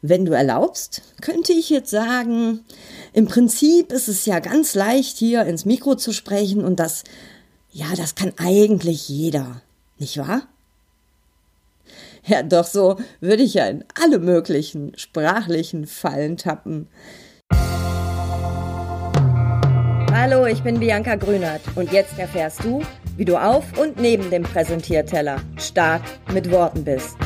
Wenn du erlaubst, könnte ich jetzt sagen, im Prinzip ist es ja ganz leicht, hier ins Mikro zu sprechen und das, ja, das kann eigentlich jeder, nicht wahr? Ja, doch so würde ich ja in alle möglichen sprachlichen Fallen tappen. Hallo, ich bin Bianca Grünert und jetzt erfährst du, wie du auf und neben dem Präsentierteller stark mit Worten bist.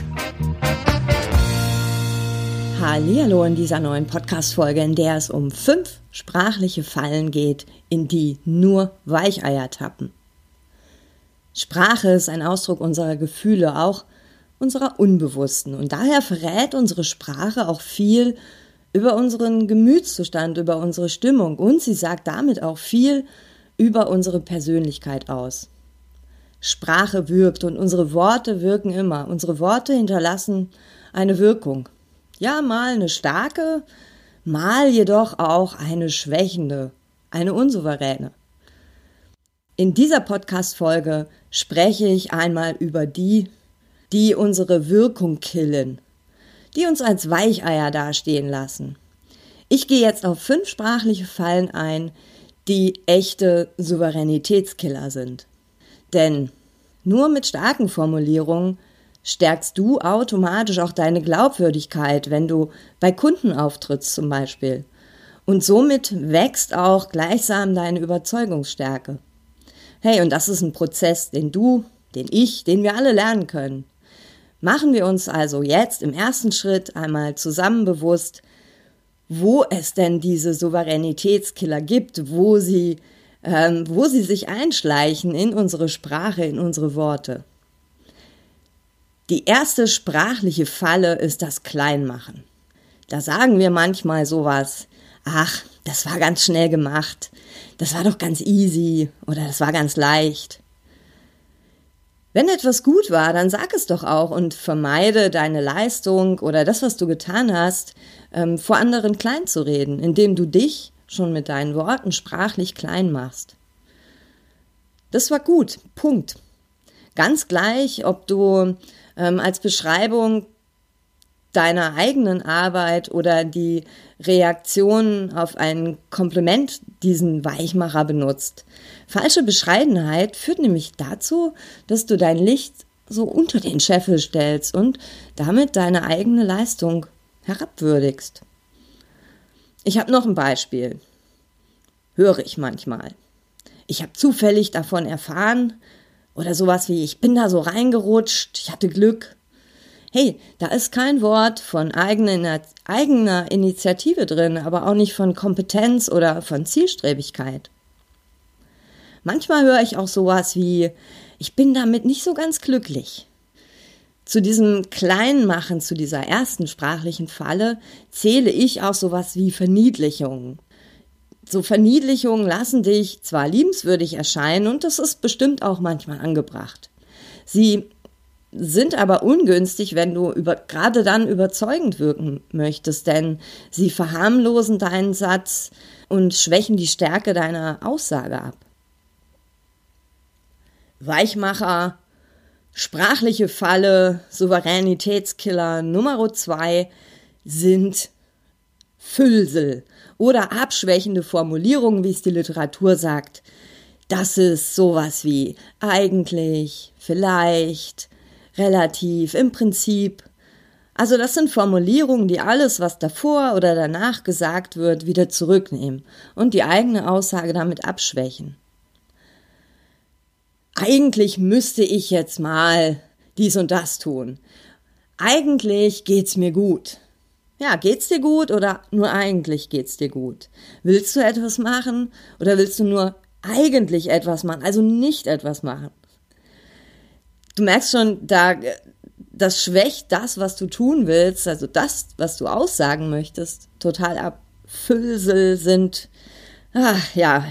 Hallo in dieser neuen Podcast-Folge, in der es um fünf sprachliche Fallen geht, in die nur Weicheier tappen. Sprache ist ein Ausdruck unserer Gefühle, auch unserer Unbewussten. Und daher verrät unsere Sprache auch viel über unseren Gemütszustand, über unsere Stimmung und sie sagt damit auch viel über unsere Persönlichkeit aus. Sprache wirkt und unsere Worte wirken immer. Unsere Worte hinterlassen eine Wirkung. Ja, mal eine starke, mal jedoch auch eine schwächende, eine unsouveräne. In dieser Podcast-Folge spreche ich einmal über die, die unsere Wirkung killen, die uns als Weicheier dastehen lassen. Ich gehe jetzt auf fünf sprachliche Fallen ein, die echte Souveränitätskiller sind. Denn nur mit starken Formulierungen stärkst du automatisch auch deine Glaubwürdigkeit, wenn du bei Kunden auftrittst zum Beispiel. Und somit wächst auch gleichsam deine Überzeugungsstärke. Hey, und das ist ein Prozess, den du, den ich, den wir alle lernen können. Machen wir uns also jetzt im ersten Schritt einmal zusammen bewusst, wo es denn diese Souveränitätskiller gibt, wo sie, ähm, wo sie sich einschleichen in unsere Sprache, in unsere Worte. Die erste sprachliche Falle ist das Kleinmachen. Da sagen wir manchmal sowas, ach, das war ganz schnell gemacht, das war doch ganz easy oder das war ganz leicht. Wenn etwas gut war, dann sag es doch auch und vermeide deine Leistung oder das, was du getan hast, ähm, vor anderen klein zu reden, indem du dich schon mit deinen Worten sprachlich klein machst. Das war gut, Punkt. Ganz gleich, ob du ähm, als Beschreibung deiner eigenen Arbeit oder die Reaktion auf ein Kompliment diesen Weichmacher benutzt. Falsche Bescheidenheit führt nämlich dazu, dass du dein Licht so unter den Scheffel stellst und damit deine eigene Leistung herabwürdigst. Ich habe noch ein Beispiel. Höre ich manchmal. Ich habe zufällig davon erfahren, oder sowas wie, ich bin da so reingerutscht, ich hatte Glück. Hey, da ist kein Wort von eigener, eigener Initiative drin, aber auch nicht von Kompetenz oder von Zielstrebigkeit. Manchmal höre ich auch sowas wie, ich bin damit nicht so ganz glücklich. Zu diesem Kleinmachen, zu dieser ersten sprachlichen Falle, zähle ich auch sowas wie Verniedlichungen so Verniedlichungen lassen dich zwar liebenswürdig erscheinen und das ist bestimmt auch manchmal angebracht. Sie sind aber ungünstig, wenn du über, gerade dann überzeugend wirken möchtest, denn sie verharmlosen deinen Satz und schwächen die Stärke deiner Aussage ab. Weichmacher, sprachliche Falle, Souveränitätskiller Nummer zwei sind Füllsel oder abschwächende Formulierungen, wie es die Literatur sagt. Das ist sowas wie eigentlich, vielleicht, relativ, im Prinzip. Also das sind Formulierungen, die alles, was davor oder danach gesagt wird, wieder zurücknehmen und die eigene Aussage damit abschwächen. Eigentlich müsste ich jetzt mal dies und das tun. Eigentlich geht's mir gut. Ja, geht's dir gut oder nur eigentlich geht's dir gut? Willst du etwas machen oder willst du nur eigentlich etwas machen, also nicht etwas machen? Du merkst schon, da, das schwächt das, was du tun willst, also das, was du aussagen möchtest, total ab. Füllsel sind, ach, ja,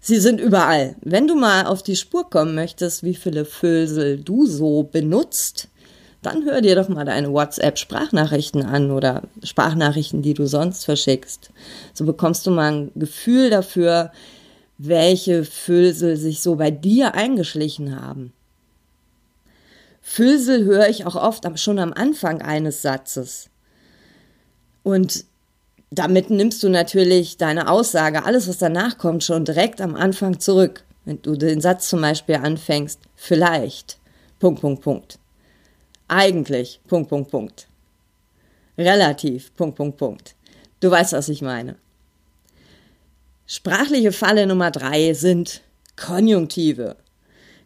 sie sind überall. Wenn du mal auf die Spur kommen möchtest, wie viele Füllsel du so benutzt, dann hör dir doch mal deine WhatsApp-Sprachnachrichten an oder Sprachnachrichten, die du sonst verschickst. So bekommst du mal ein Gefühl dafür, welche Füllsel sich so bei dir eingeschlichen haben. Füllsel höre ich auch oft schon am Anfang eines Satzes. Und damit nimmst du natürlich deine Aussage, alles was danach kommt, schon direkt am Anfang zurück. Wenn du den Satz zum Beispiel anfängst, vielleicht, Punkt, Punkt, Punkt. Eigentlich, Punkt, Punkt, Punkt. Relativ, Punkt, Punkt, Punkt. Du weißt, was ich meine. Sprachliche Falle Nummer drei sind Konjunktive.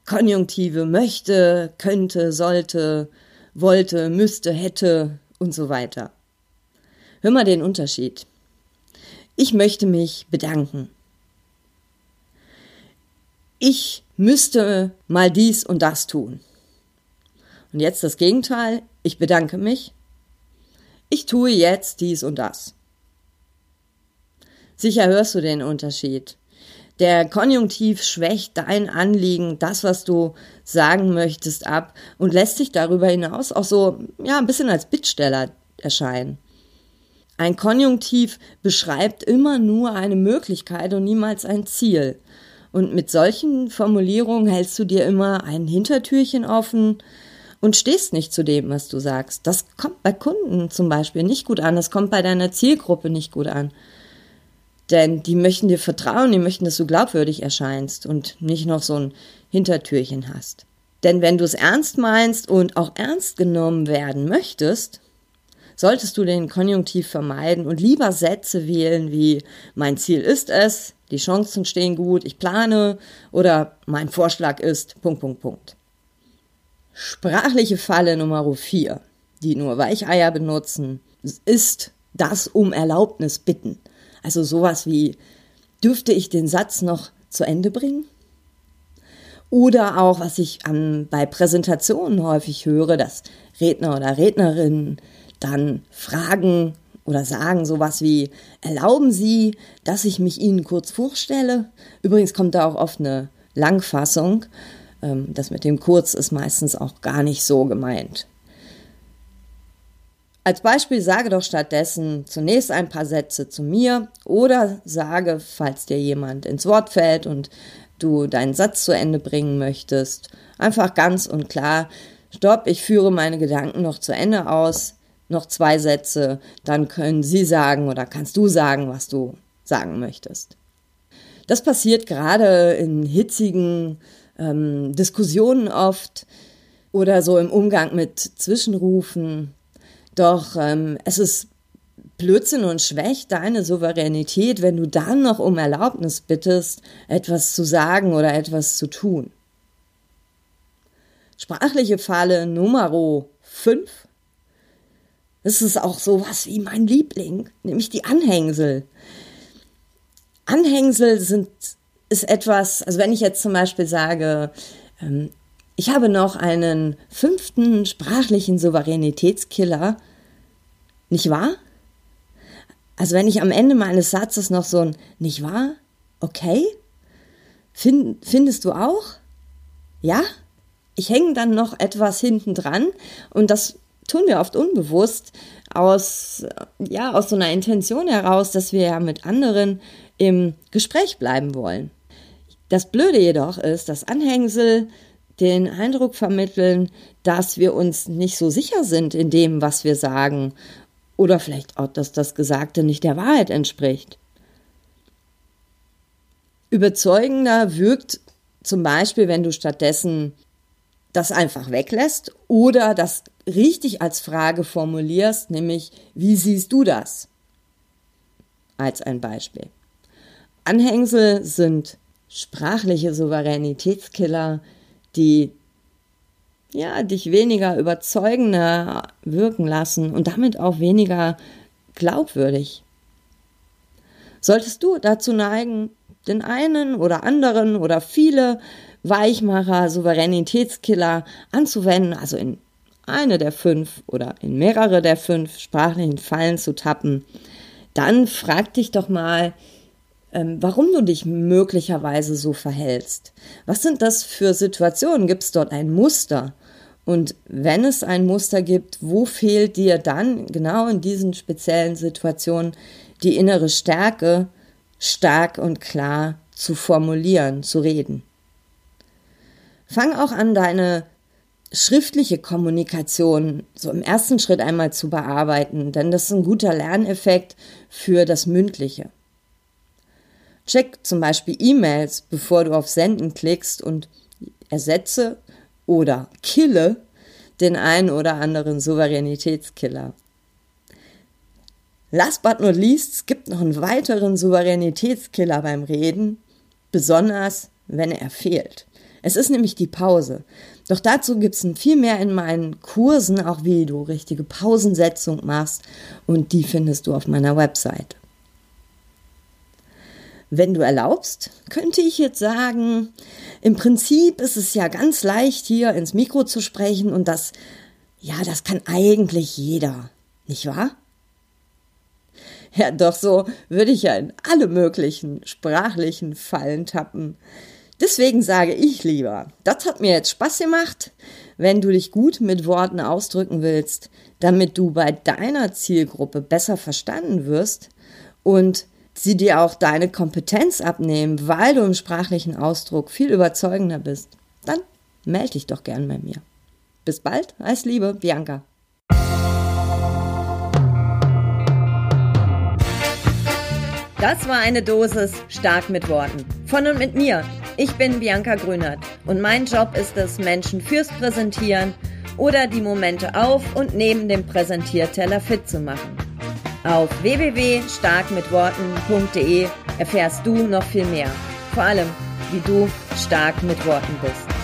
Konjunktive möchte, könnte, sollte, wollte, müsste, hätte und so weiter. Hör mal den Unterschied. Ich möchte mich bedanken. Ich müsste mal dies und das tun. Und jetzt das Gegenteil. Ich bedanke mich. Ich tue jetzt dies und das. Sicher hörst du den Unterschied. Der Konjunktiv schwächt dein Anliegen, das, was du sagen möchtest, ab und lässt sich darüber hinaus auch so, ja, ein bisschen als Bittsteller erscheinen. Ein Konjunktiv beschreibt immer nur eine Möglichkeit und niemals ein Ziel. Und mit solchen Formulierungen hältst du dir immer ein Hintertürchen offen und stehst nicht zu dem, was du sagst. Das kommt bei Kunden zum Beispiel nicht gut an. Das kommt bei deiner Zielgruppe nicht gut an. Denn die möchten dir vertrauen, die möchten, dass du glaubwürdig erscheinst und nicht noch so ein Hintertürchen hast. Denn wenn du es ernst meinst und auch ernst genommen werden möchtest, solltest du den Konjunktiv vermeiden und lieber Sätze wählen wie mein Ziel ist es, die Chancen stehen gut, ich plane oder mein Vorschlag ist Punkt, Punkt, Punkt. Sprachliche Falle Nummer 4, die nur Weicheier benutzen, ist das um Erlaubnis bitten. Also sowas wie, dürfte ich den Satz noch zu Ende bringen? Oder auch, was ich an, bei Präsentationen häufig höre, dass Redner oder Rednerinnen dann fragen oder sagen sowas wie, erlauben Sie, dass ich mich Ihnen kurz vorstelle? Übrigens kommt da auch oft eine Langfassung. Ähm, das mit dem kurz ist meistens auch gar nicht so gemeint. Als Beispiel sage doch stattdessen zunächst ein paar Sätze zu mir oder sage, falls dir jemand ins Wort fällt und du deinen Satz zu Ende bringen möchtest, einfach ganz und klar, stopp, ich führe meine Gedanken noch zu Ende aus, noch zwei Sätze, dann können sie sagen oder kannst du sagen, was du sagen möchtest. Das passiert gerade in hitzigen ähm, Diskussionen oft oder so im Umgang mit Zwischenrufen doch ähm, es ist Blödsinn und schwächt deine Souveränität, wenn du dann noch um Erlaubnis bittest, etwas zu sagen oder etwas zu tun. Sprachliche Falle Nummer 5. Das ist auch sowas wie mein Liebling, nämlich die Anhängsel. Anhängsel sind, ist etwas, also wenn ich jetzt zum Beispiel sage, ähm, ich habe noch einen fünften sprachlichen Souveränitätskiller, nicht wahr? Also wenn ich am Ende meines Satzes noch so ein nicht wahr? Okay? Find, findest du auch? Ja? Ich hänge dann noch etwas hinten dran und das tun wir oft unbewusst aus, ja, aus so einer Intention heraus, dass wir ja mit anderen im Gespräch bleiben wollen. Das Blöde jedoch ist, dass Anhängsel den Eindruck vermitteln, dass wir uns nicht so sicher sind in dem, was wir sagen oder vielleicht auch, dass das Gesagte nicht der Wahrheit entspricht. Überzeugender wirkt zum Beispiel, wenn du stattdessen das einfach weglässt oder das richtig als Frage formulierst, nämlich wie siehst du das? Als ein Beispiel. Anhängsel sind sprachliche Souveränitätskiller, die ja, dich weniger überzeugender wirken lassen und damit auch weniger glaubwürdig. Solltest du dazu neigen, den einen oder anderen oder viele Weichmacher, Souveränitätskiller anzuwenden, also in eine der fünf oder in mehrere der fünf sprachlichen Fallen zu tappen, dann frag dich doch mal, warum du dich möglicherweise so verhältst. Was sind das für Situationen? Gibt es dort ein Muster? Und wenn es ein Muster gibt, wo fehlt dir dann genau in diesen speziellen Situationen die innere Stärke, stark und klar zu formulieren, zu reden? Fang auch an, deine schriftliche Kommunikation so im ersten Schritt einmal zu bearbeiten, denn das ist ein guter Lerneffekt für das Mündliche. Check zum Beispiel E-Mails, bevor du auf Senden klickst und ersetze oder kille den einen oder anderen Souveränitätskiller. Last but not least, es gibt noch einen weiteren Souveränitätskiller beim Reden, besonders wenn er fehlt. Es ist nämlich die Pause. Doch dazu gibt es viel mehr in meinen Kursen, auch wie du richtige Pausensetzung machst und die findest du auf meiner Website. Wenn du erlaubst, könnte ich jetzt sagen, im Prinzip ist es ja ganz leicht, hier ins Mikro zu sprechen und das, ja, das kann eigentlich jeder, nicht wahr? Ja, doch so würde ich ja in alle möglichen sprachlichen Fallen tappen. Deswegen sage ich lieber, das hat mir jetzt Spaß gemacht, wenn du dich gut mit Worten ausdrücken willst, damit du bei deiner Zielgruppe besser verstanden wirst und sie dir auch deine Kompetenz abnehmen, weil du im sprachlichen Ausdruck viel überzeugender bist, dann melde dich doch gern bei mir. Bis bald, alles Liebe, Bianca. Das war eine Dosis stark mit Worten. Von und mit mir. Ich bin Bianca Grünert und mein Job ist es, Menschen fürs Präsentieren oder die Momente auf und neben dem Präsentierteller fit zu machen. Auf www.starkmitworten.de erfährst du noch viel mehr. Vor allem, wie du stark mit Worten bist.